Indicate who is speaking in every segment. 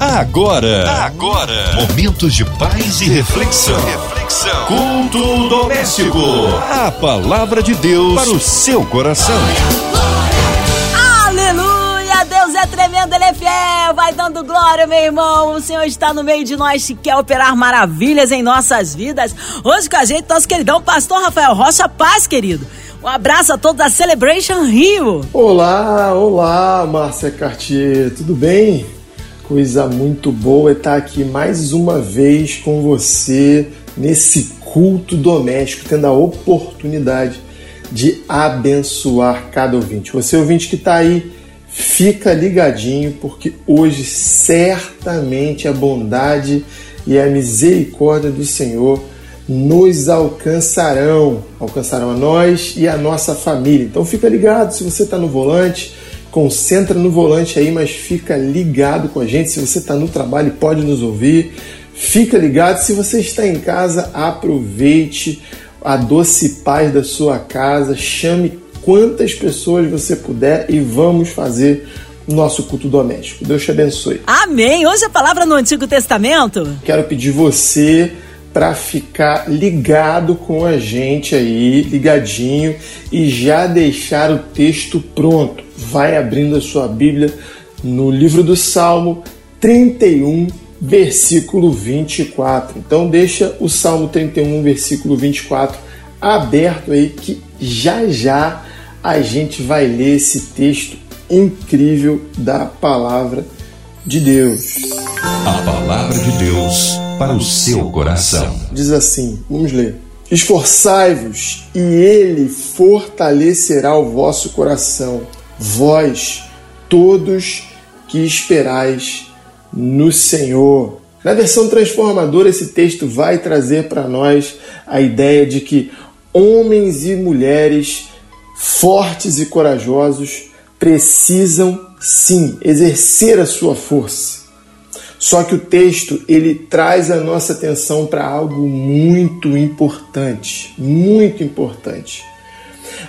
Speaker 1: Agora, agora, momentos de paz e reflexão. reflexão. Culto doméstico. A palavra de Deus para o seu coração.
Speaker 2: Aleluia! Deus é tremendo, Ele é fiel. Vai dando glória, meu irmão. O Senhor está no meio de nós e quer operar maravilhas em nossas vidas. Hoje com a gente, nosso queridão pastor Rafael Rocha Paz, querido. Um abraço a todos da Celebration Rio.
Speaker 3: Olá, olá, Márcia Cartier, tudo bem? Coisa muito boa é estar aqui mais uma vez com você nesse culto doméstico, tendo a oportunidade de abençoar cada ouvinte. Você ouvinte que está aí, fica ligadinho, porque hoje certamente a bondade e a misericórdia do Senhor nos alcançarão, alcançarão a nós e a nossa família. Então fica ligado se você está no volante concentra no volante aí, mas fica ligado com a gente. Se você está no trabalho, pode nos ouvir. Fica ligado. Se você está em casa, aproveite a doce paz da sua casa. Chame quantas pessoas você puder e vamos fazer nosso culto doméstico. Deus te abençoe.
Speaker 2: Amém. Hoje a palavra no Antigo Testamento.
Speaker 3: Quero pedir você para ficar ligado com a gente aí, ligadinho e já deixar o texto pronto. Vai abrindo a sua Bíblia no livro do Salmo 31, versículo 24. Então deixa o Salmo 31, versículo 24 aberto aí que já já a gente vai ler esse texto incrível da palavra de Deus.
Speaker 1: A palavra de Deus para o seu coração.
Speaker 3: Diz assim: vamos ler. Esforçai-vos, e ele fortalecerá o vosso coração, vós, todos que esperais no Senhor. Na versão transformadora, esse texto vai trazer para nós a ideia de que homens e mulheres fortes e corajosos precisam sim exercer a sua força só que o texto ele traz a nossa atenção para algo muito importante, muito importante.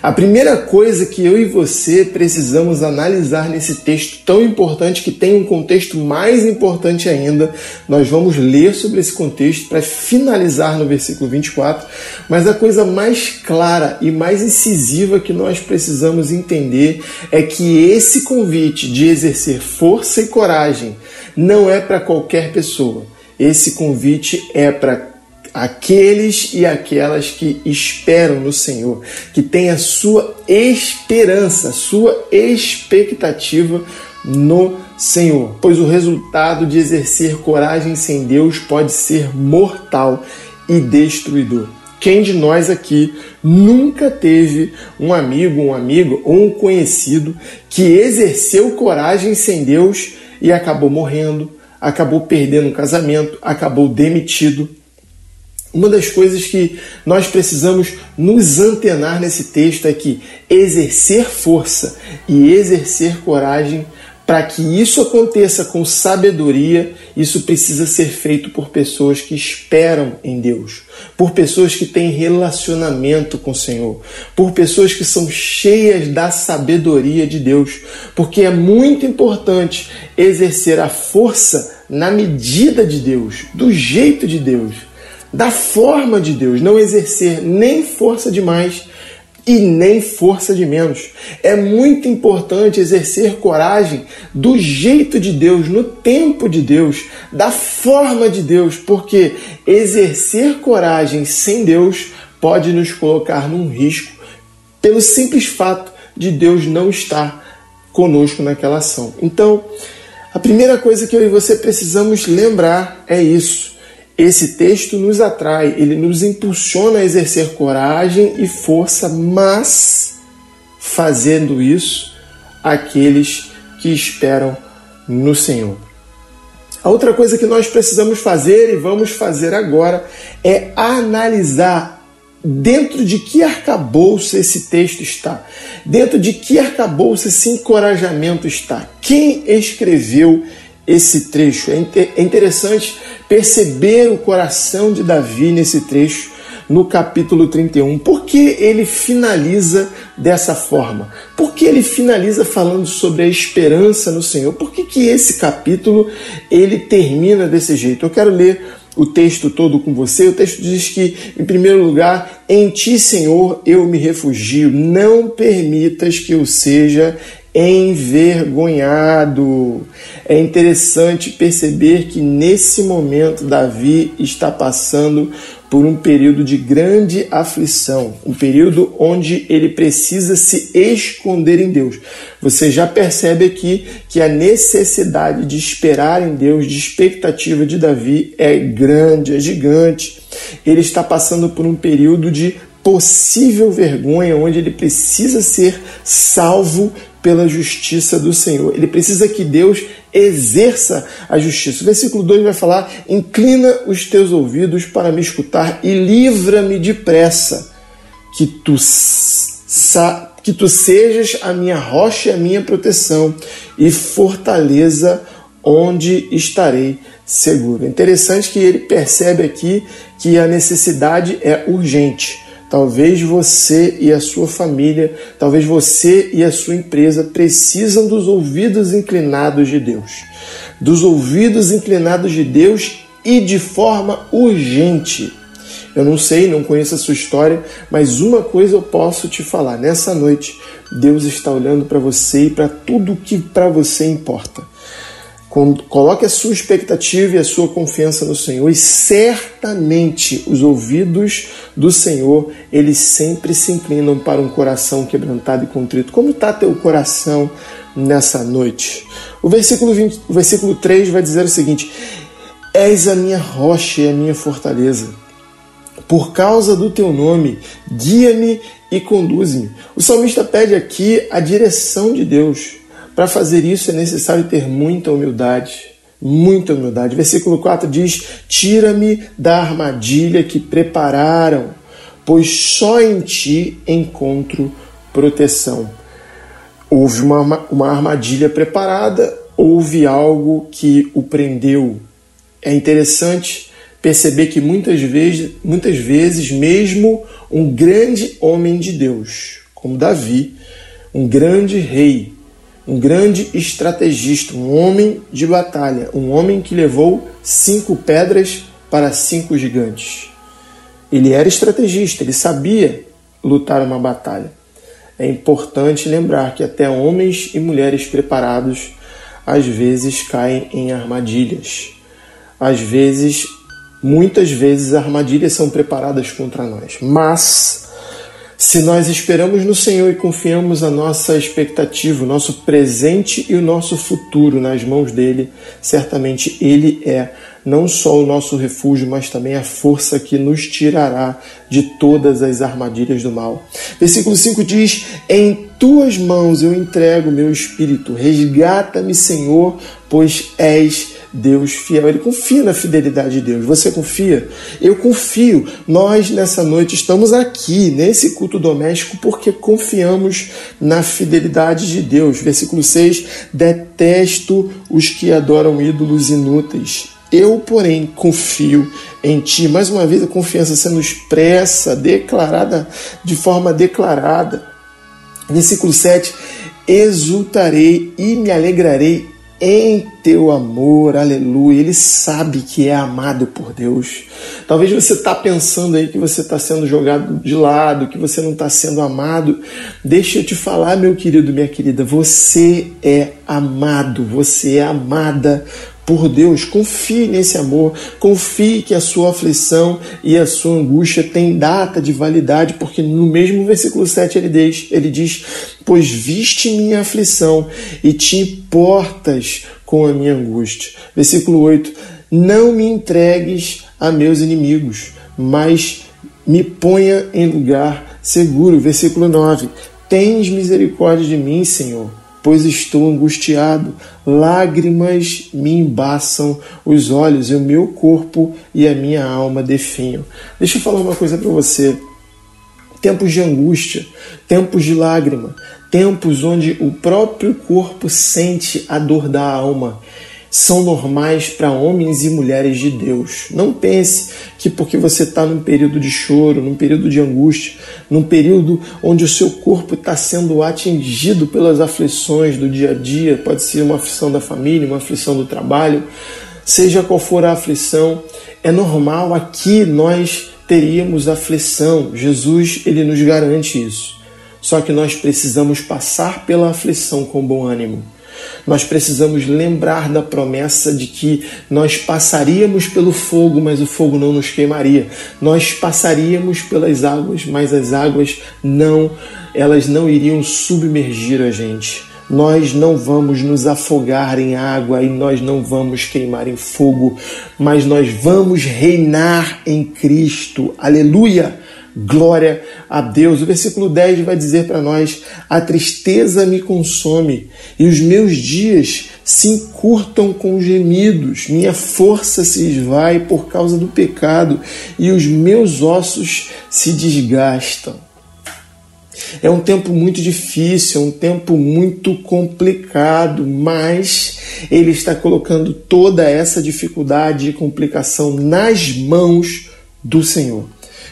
Speaker 3: A primeira coisa que eu e você precisamos analisar nesse texto tão importante, que tem um contexto mais importante ainda, nós vamos ler sobre esse contexto para finalizar no versículo 24, mas a coisa mais clara e mais incisiva que nós precisamos entender é que esse convite de exercer força e coragem não é para qualquer pessoa. Esse convite é para aqueles e aquelas que esperam no Senhor, que têm a sua esperança, sua expectativa no Senhor, pois o resultado de exercer coragem sem Deus pode ser mortal e destruidor. Quem de nós aqui nunca teve um amigo, um amigo ou um conhecido que exerceu coragem sem Deus e acabou morrendo, acabou perdendo um casamento, acabou demitido, uma das coisas que nós precisamos nos antenar nesse texto é que exercer força e exercer coragem, para que isso aconteça com sabedoria, isso precisa ser feito por pessoas que esperam em Deus, por pessoas que têm relacionamento com o Senhor, por pessoas que são cheias da sabedoria de Deus, porque é muito importante exercer a força na medida de Deus, do jeito de Deus da forma de Deus, não exercer nem força de mais e nem força de menos. É muito importante exercer coragem do jeito de Deus, no tempo de Deus, da forma de Deus, porque exercer coragem sem Deus pode nos colocar num risco pelo simples fato de Deus não estar conosco naquela ação. Então, a primeira coisa que eu e você precisamos lembrar é isso esse texto nos atrai, ele nos impulsiona a exercer coragem e força, mas fazendo isso aqueles que esperam no Senhor. A outra coisa que nós precisamos fazer e vamos fazer agora é analisar dentro de que arcabouço esse texto está, dentro de que arcabouço esse encorajamento está, quem escreveu esse trecho. É, é interessante perceber o coração de Davi nesse trecho, no capítulo 31. Por que ele finaliza dessa forma? Por que ele finaliza falando sobre a esperança no Senhor? Por que, que esse capítulo ele termina desse jeito? Eu quero ler o texto todo com você. O texto diz que, em primeiro lugar, em ti, Senhor, eu me refugio. Não permitas que eu seja envergonhado. É interessante perceber que nesse momento Davi está passando por um período de grande aflição, um período onde ele precisa se esconder em Deus. Você já percebe aqui que a necessidade de esperar em Deus, de expectativa de Davi é grande, é gigante. Ele está passando por um período de possível vergonha, onde ele precisa ser salvo pela justiça do Senhor. Ele precisa que Deus exerça a justiça. O versículo 2 vai falar: Inclina os teus ouvidos para me escutar e livra-me depressa, que tu, que tu sejas a minha rocha e a minha proteção e fortaleza onde estarei seguro. É interessante que ele percebe aqui que a necessidade é urgente. Talvez você e a sua família, talvez você e a sua empresa precisam dos ouvidos inclinados de Deus. Dos ouvidos inclinados de Deus e de forma urgente. Eu não sei, não conheço a sua história, mas uma coisa eu posso te falar: nessa noite, Deus está olhando para você e para tudo que para você importa. Coloque a sua expectativa e a sua confiança no Senhor e certamente os ouvidos do Senhor, eles sempre se inclinam para um coração quebrantado e contrito. Como está teu coração nessa noite? O versículo, 20, o versículo 3 vai dizer o seguinte: És a minha rocha e a minha fortaleza. Por causa do teu nome, guia-me e conduz-me. O salmista pede aqui a direção de Deus. Para fazer isso é necessário ter muita humildade, muita humildade. Versículo 4 diz: Tira-me da armadilha que prepararam, pois só em ti encontro proteção. Houve uma, uma armadilha preparada, houve algo que o prendeu. É interessante perceber que muitas vezes, muitas vezes, mesmo um grande homem de Deus, como Davi, um grande rei, um grande estrategista, um homem de batalha, um homem que levou cinco pedras para cinco gigantes. Ele era estrategista, ele sabia lutar uma batalha. É importante lembrar que até homens e mulheres preparados às vezes caem em armadilhas. Às vezes, muitas vezes, armadilhas são preparadas contra nós. Mas se nós esperamos no Senhor e confiamos a nossa expectativa, o nosso presente e o nosso futuro nas mãos dele, certamente ele é não só o nosso refúgio, mas também a força que nos tirará de todas as armadilhas do mal. Versículo 5 diz: Em tuas mãos eu entrego meu espírito, resgata-me, Senhor, pois és Deus fiel. Ele confia na fidelidade de Deus. Você confia? Eu confio. Nós, nessa noite, estamos aqui, nesse culto doméstico, porque confiamos na fidelidade de Deus. Versículo 6: Detesto os que adoram ídolos inúteis. Eu, porém, confio em ti. Mais uma vez, a confiança sendo expressa, declarada, de forma declarada. Versículo 7: Exultarei e me alegrarei em teu amor, aleluia. Ele sabe que é amado por Deus. Talvez você está pensando aí que você está sendo jogado de lado, que você não está sendo amado. Deixa eu te falar, meu querido, minha querida, você é amado, você é amada por Deus. Confie nesse amor, confie que a sua aflição e a sua angústia têm data de validade, porque no mesmo versículo 7 ele diz, ele diz: Pois viste minha aflição e te importas com a minha angústia. Versículo 8: Não me entregues a meus inimigos, mas me ponha em lugar seguro. Versículo 9: Tens misericórdia de mim, Senhor pois estou angustiado. Lágrimas me embaçam os olhos, e o meu corpo e a minha alma definham. Deixa eu falar uma coisa para você. Tempos de angústia, tempos de lágrima, tempos onde o próprio corpo sente a dor da alma. São normais para homens e mulheres de Deus. Não pense que porque você está num período de choro, num período de angústia, num período onde o seu corpo está sendo atingido pelas aflições do dia a dia, pode ser uma aflição da família, uma aflição do trabalho, seja qual for a aflição, é normal aqui nós teríamos aflição. Jesus, ele nos garante isso. Só que nós precisamos passar pela aflição com bom ânimo. Nós precisamos lembrar da promessa de que nós passaríamos pelo fogo, mas o fogo não nos queimaria. Nós passaríamos pelas águas, mas as águas não, elas não iriam submergir a gente. Nós não vamos nos afogar em água e nós não vamos queimar em fogo, mas nós vamos reinar em Cristo. Aleluia! Glória a Deus. O versículo 10 vai dizer para nós: A tristeza me consome e os meus dias se encurtam com gemidos, minha força se esvai por causa do pecado e os meus ossos se desgastam. É um tempo muito difícil, é um tempo muito complicado, mas ele está colocando toda essa dificuldade e complicação nas mãos do Senhor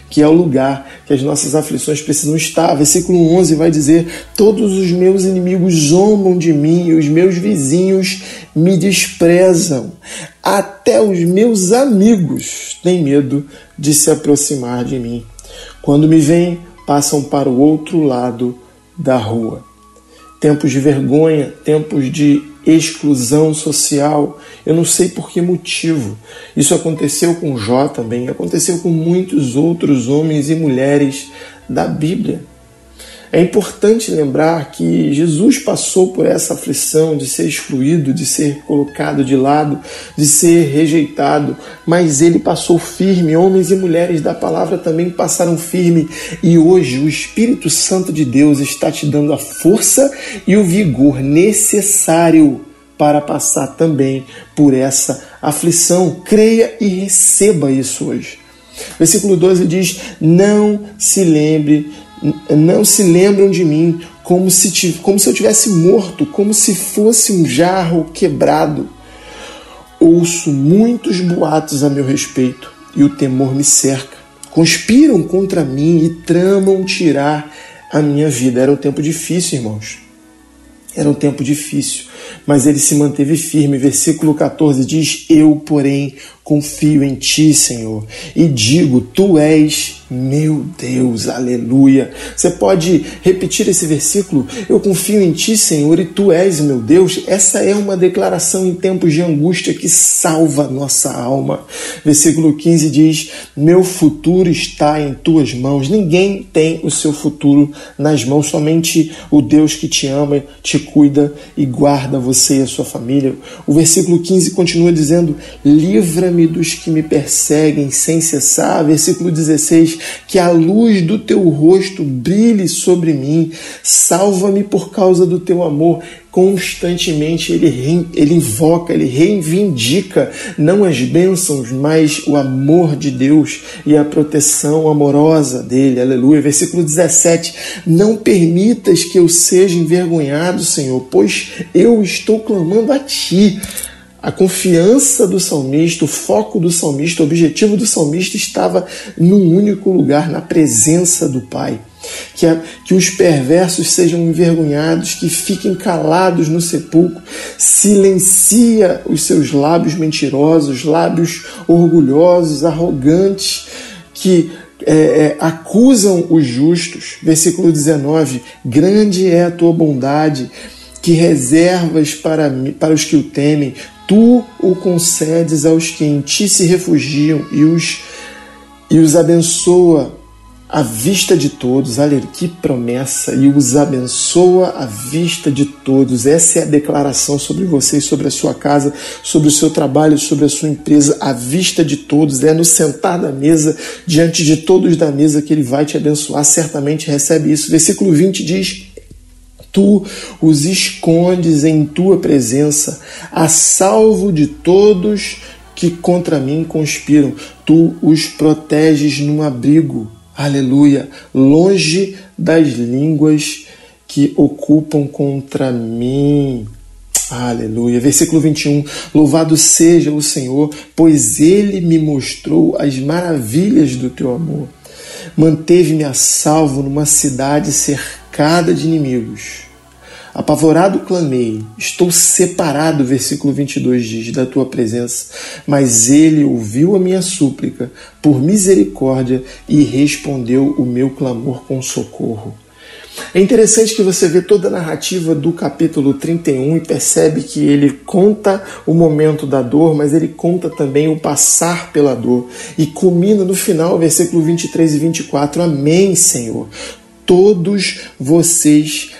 Speaker 3: que é o lugar que as nossas aflições precisam estar. Versículo 11 vai dizer: Todos os meus inimigos zombam de mim e os meus vizinhos me desprezam. Até os meus amigos têm medo de se aproximar de mim. Quando me veem, passam para o outro lado da rua. Tempos de vergonha, tempos de exclusão social. Eu não sei por que motivo. Isso aconteceu com Jó também, aconteceu com muitos outros homens e mulheres da Bíblia. É importante lembrar que Jesus passou por essa aflição de ser excluído, de ser colocado de lado, de ser rejeitado, mas ele passou firme. Homens e mulheres da palavra também passaram firme, e hoje o Espírito Santo de Deus está te dando a força e o vigor necessário para passar também por essa aflição. Creia e receba isso hoje. Versículo 12 diz: Não se lembre não se lembram de mim como se, como se eu tivesse morto, como se fosse um jarro quebrado. Ouço muitos boatos a meu respeito e o temor me cerca. Conspiram contra mim e tramam tirar a minha vida. Era um tempo difícil, irmãos. Era um tempo difícil, mas ele se manteve firme. Versículo 14 diz: Eu, porém, confio em ti, Senhor, e digo: Tu és meu Deus, aleluia. Você pode repetir esse versículo? Eu confio em ti, Senhor, e tu és meu Deus. Essa é uma declaração em tempos de angústia que salva nossa alma. Versículo 15 diz: Meu futuro está em tuas mãos. Ninguém tem o seu futuro nas mãos, somente o Deus que te ama, te cuida e guarda você e a sua família. O versículo 15 continua dizendo: Livra-me dos que me perseguem sem cessar. Versículo 16 que a luz do teu rosto brilhe sobre mim, salva-me por causa do teu amor. Constantemente ele, ele invoca, ele reivindica não as bênçãos, mas o amor de Deus e a proteção amorosa dele. Aleluia. Versículo 17: Não permitas que eu seja envergonhado, Senhor, pois eu estou clamando a ti. A confiança do salmista, o foco do salmista, o objetivo do salmista estava num único lugar, na presença do Pai. Que, a, que os perversos sejam envergonhados, que fiquem calados no sepulcro, silencia os seus lábios mentirosos, lábios orgulhosos, arrogantes, que é, é, acusam os justos. Versículo 19: Grande é a tua bondade, que reservas para, para os que o temem, tu o concedes aos que em ti se refugiam e os, e os abençoa à vista de todos. Olha que promessa! E os abençoa à vista de todos. Essa é a declaração sobre você, sobre a sua casa, sobre o seu trabalho, sobre a sua empresa, à vista de todos. É no sentar da mesa, diante de todos da mesa, que ele vai te abençoar. Certamente recebe isso. Versículo 20 diz tu os escondes em tua presença, a salvo de todos que contra mim conspiram. Tu os proteges num abrigo, aleluia, longe das línguas que ocupam contra mim. Aleluia. Versículo 21. Louvado seja o Senhor, pois ele me mostrou as maravilhas do teu amor. Manteve-me a salvo numa cidade cercada de inimigos. Apavorado clamei, estou separado, versículo 22 diz, da tua presença. Mas ele ouviu a minha súplica por misericórdia e respondeu o meu clamor com socorro. É interessante que você vê toda a narrativa do capítulo 31 e percebe que ele conta o momento da dor, mas ele conta também o passar pela dor. E culmina no final, versículo 23 e 24: Amém, Senhor. Todos vocês,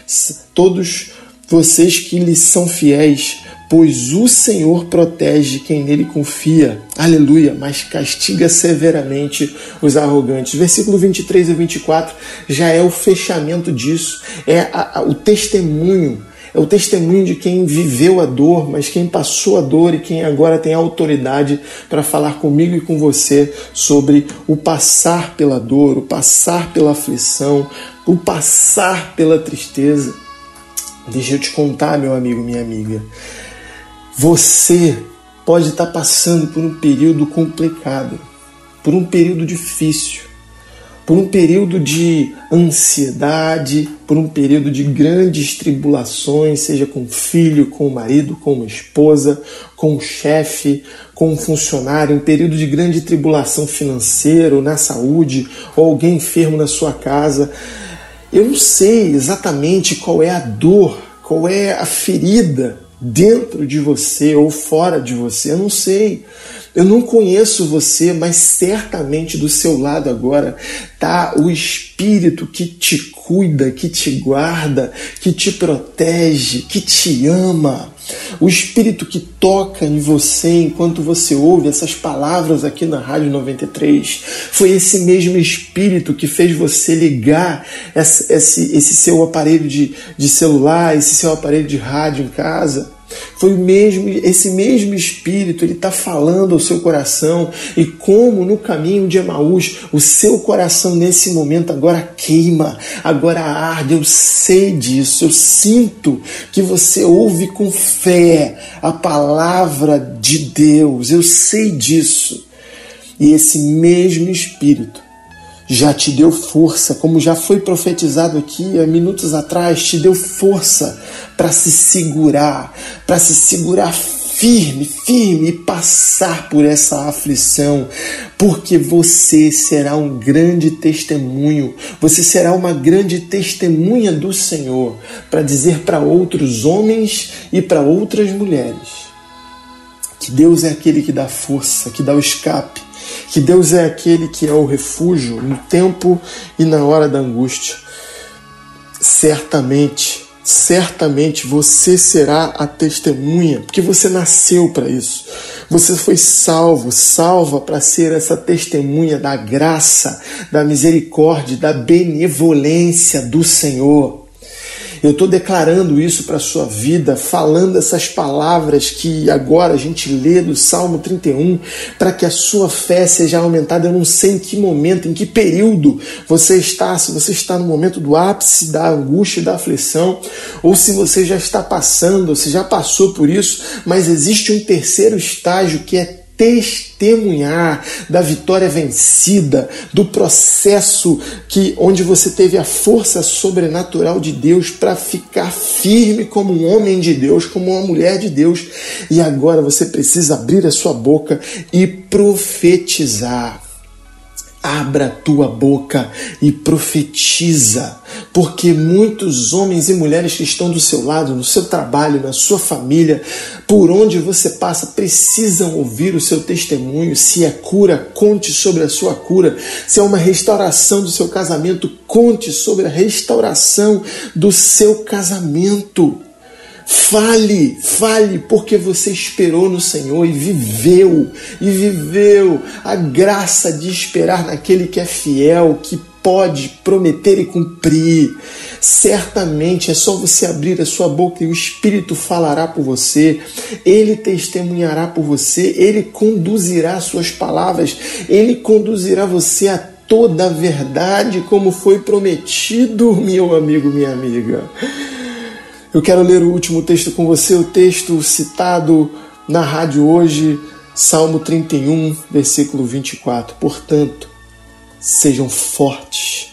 Speaker 3: todos vocês que lhes são fiéis, pois o Senhor protege quem nele confia. Aleluia, mas castiga severamente os arrogantes. Versículo 23 e 24 já é o fechamento disso, é a, a, o testemunho. É o testemunho de quem viveu a dor, mas quem passou a dor e quem agora tem autoridade para falar comigo e com você sobre o passar pela dor, o passar pela aflição, o passar pela tristeza. Deixa eu te contar, meu amigo, minha amiga. Você pode estar passando por um período complicado, por um período difícil, por um período de ansiedade, por um período de grandes tribulações, seja com o filho, com o marido, com uma esposa, com o chefe, com um funcionário, um período de grande tribulação financeira, ou na saúde, ou alguém enfermo na sua casa. Eu não sei exatamente qual é a dor, qual é a ferida dentro de você ou fora de você, eu não sei. Eu não conheço você, mas certamente do seu lado agora tá o espírito que te cuida, que te guarda, que te protege, que te ama. O Espírito que toca em você enquanto você ouve essas palavras aqui na Rádio 93 foi esse mesmo Espírito que fez você ligar esse, esse, esse seu aparelho de, de celular, esse seu aparelho de rádio em casa. Foi o mesmo, esse mesmo Espírito, ele está falando ao seu coração e como no caminho de Emaús o seu coração nesse momento agora queima, agora arde. Eu sei disso, eu sinto que você ouve com fé a palavra de Deus. Eu sei disso. E esse mesmo Espírito já te deu força, como já foi profetizado aqui há minutos atrás, te deu força para se segurar, para se segurar firme, firme e passar por essa aflição, porque você será um grande testemunho, você será uma grande testemunha do Senhor para dizer para outros homens e para outras mulheres que Deus é aquele que dá força, que dá o escape, que Deus é aquele que é o refúgio no tempo e na hora da angústia. Certamente, certamente você será a testemunha, porque você nasceu para isso. Você foi salvo, salva para ser essa testemunha da graça, da misericórdia, da benevolência do Senhor. Eu estou declarando isso para a sua vida, falando essas palavras que agora a gente lê do Salmo 31, para que a sua fé seja aumentada. Eu não sei em que momento, em que período você está, se você está no momento do ápice da angústia e da aflição, ou se você já está passando, se já passou por isso, mas existe um terceiro estágio que é testemunhar da vitória vencida, do processo que onde você teve a força sobrenatural de Deus para ficar firme como um homem de Deus, como uma mulher de Deus, e agora você precisa abrir a sua boca e profetizar abra tua boca e profetiza, porque muitos homens e mulheres que estão do seu lado, no seu trabalho, na sua família, por onde você passa, precisam ouvir o seu testemunho. Se é cura, conte sobre a sua cura. Se é uma restauração do seu casamento, conte sobre a restauração do seu casamento. Fale, fale, porque você esperou no Senhor e viveu, e viveu a graça de esperar naquele que é fiel, que pode prometer e cumprir. Certamente é só você abrir a sua boca e o Espírito falará por você, ele testemunhará por você, ele conduzirá suas palavras, ele conduzirá você a toda a verdade, como foi prometido, meu amigo, minha amiga. Eu quero ler o último texto com você, o texto citado na rádio hoje, Salmo 31, versículo 24. Portanto, sejam fortes.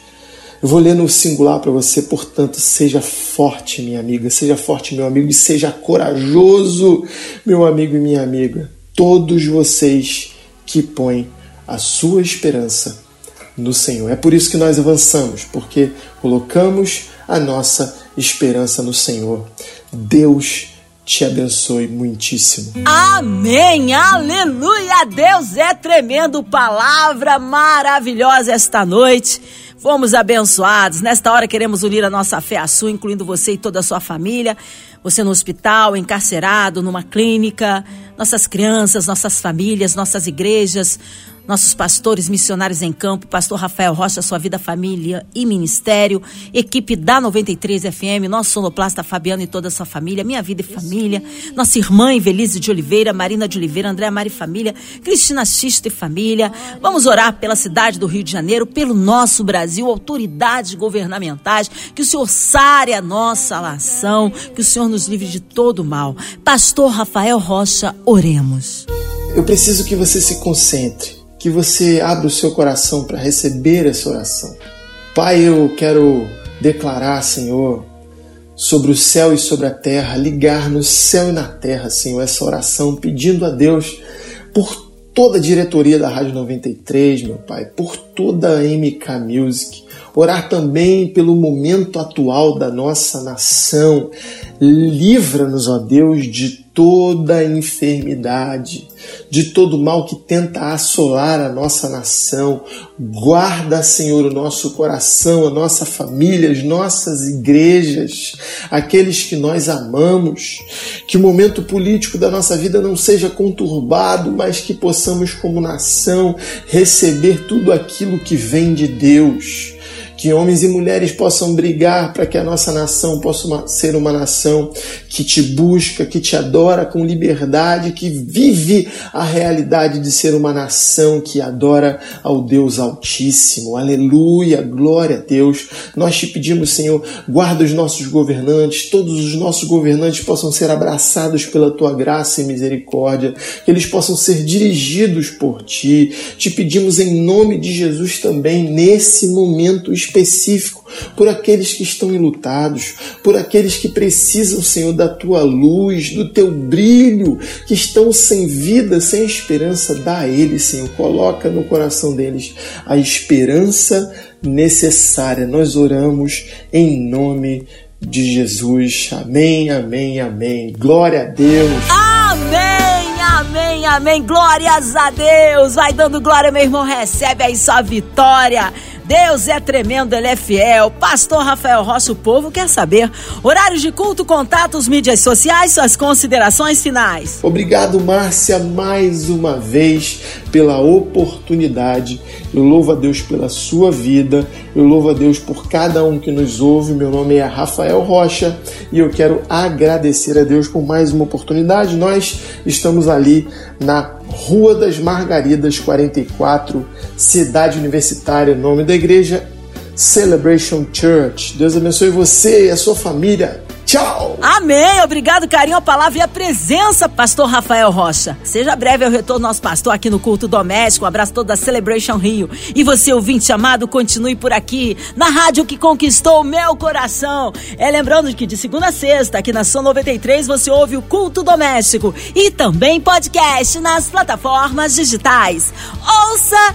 Speaker 3: Eu vou ler no singular para você, portanto, seja forte, minha amiga, seja forte, meu amigo, e seja corajoso, meu amigo e minha amiga. Todos vocês que põem a sua esperança no Senhor. É por isso que nós avançamos, porque colocamos a nossa esperança no Senhor. Deus te abençoe muitíssimo.
Speaker 2: Amém, aleluia. Deus é tremendo, palavra maravilhosa esta noite. Fomos abençoados. Nesta hora queremos unir a nossa fé à sua, incluindo você e toda a sua família. Você no hospital, encarcerado, numa clínica, nossas crianças, nossas famílias, nossas igrejas, nossos pastores missionários em campo, pastor Rafael Rocha, sua vida, família e ministério, equipe da 93 FM, nosso sonoplasta Fabiano e toda a sua família, minha vida e família, nossa irmã Evelise de Oliveira, Marina de Oliveira, André Mari Família, Cristina Xista e família. Vamos orar pela cidade do Rio de Janeiro, pelo nosso Brasil, autoridades governamentais, que o Senhor sare a nossa nação, que o Senhor nos livre de todo mal. Pastor Rafael Rocha, oremos.
Speaker 3: Eu preciso que você se concentre que você abra o seu coração para receber essa oração. Pai, eu quero declarar, Senhor, sobre o céu e sobre a terra, ligar no céu e na terra, Senhor, essa oração, pedindo a Deus por toda a diretoria da Rádio 93, meu Pai, por toda a MK Music, orar também pelo momento atual da nossa nação. Livra-nos, ó Deus, de toda enfermidade, de todo mal que tenta assolar a nossa nação. Guarda, Senhor, o nosso coração, a nossa família, as nossas igrejas, aqueles que nós amamos. Que o momento político da nossa vida não seja conturbado, mas que possamos, como nação, receber tudo aquilo que vem de Deus que homens e mulheres possam brigar para que a nossa nação possa ser uma nação que te busca, que te adora com liberdade, que vive a realidade de ser uma nação que adora ao Deus Altíssimo. Aleluia, glória a Deus. Nós te pedimos, Senhor, guarda os nossos governantes, todos os nossos governantes possam ser abraçados pela tua graça e misericórdia, que eles possam ser dirigidos por ti. Te pedimos em nome de Jesus também nesse momento específico por aqueles que estão enlutados, por aqueles que precisam, Senhor, da tua luz, do teu brilho, que estão sem vida, sem esperança. Dá a eles, Senhor, coloca no coração deles a esperança necessária. Nós oramos em nome de Jesus. Amém, amém, amém. Glória a Deus.
Speaker 2: Amém, amém, amém. Glórias a Deus. Vai dando glória, meu irmão. Recebe aí sua vitória. Deus é tremendo, Ele é fiel. Pastor Rafael Rocha, o povo quer saber. Horários de culto, contatos, mídias sociais, suas considerações finais.
Speaker 3: Obrigado, Márcia, mais uma vez pela oportunidade. Eu louvo a Deus pela sua vida. Eu louvo a Deus por cada um que nos ouve. Meu nome é Rafael Rocha e eu quero agradecer a Deus por mais uma oportunidade. Nós estamos ali na Rua das Margaridas 44, Cidade Universitária, nome da igreja Celebration Church. Deus abençoe você e a sua família. Tchau!
Speaker 2: Amém! Obrigado, carinho, a palavra e a presença, pastor Rafael Rocha. Seja breve ao retorno nosso pastor aqui no culto doméstico. Um abraço todo da Celebration Rio. E você, ouvinte amado, continue por aqui, na rádio que conquistou o meu coração. É lembrando que de segunda a sexta, aqui na São 93, você ouve o culto doméstico e também podcast nas plataformas digitais. Ouça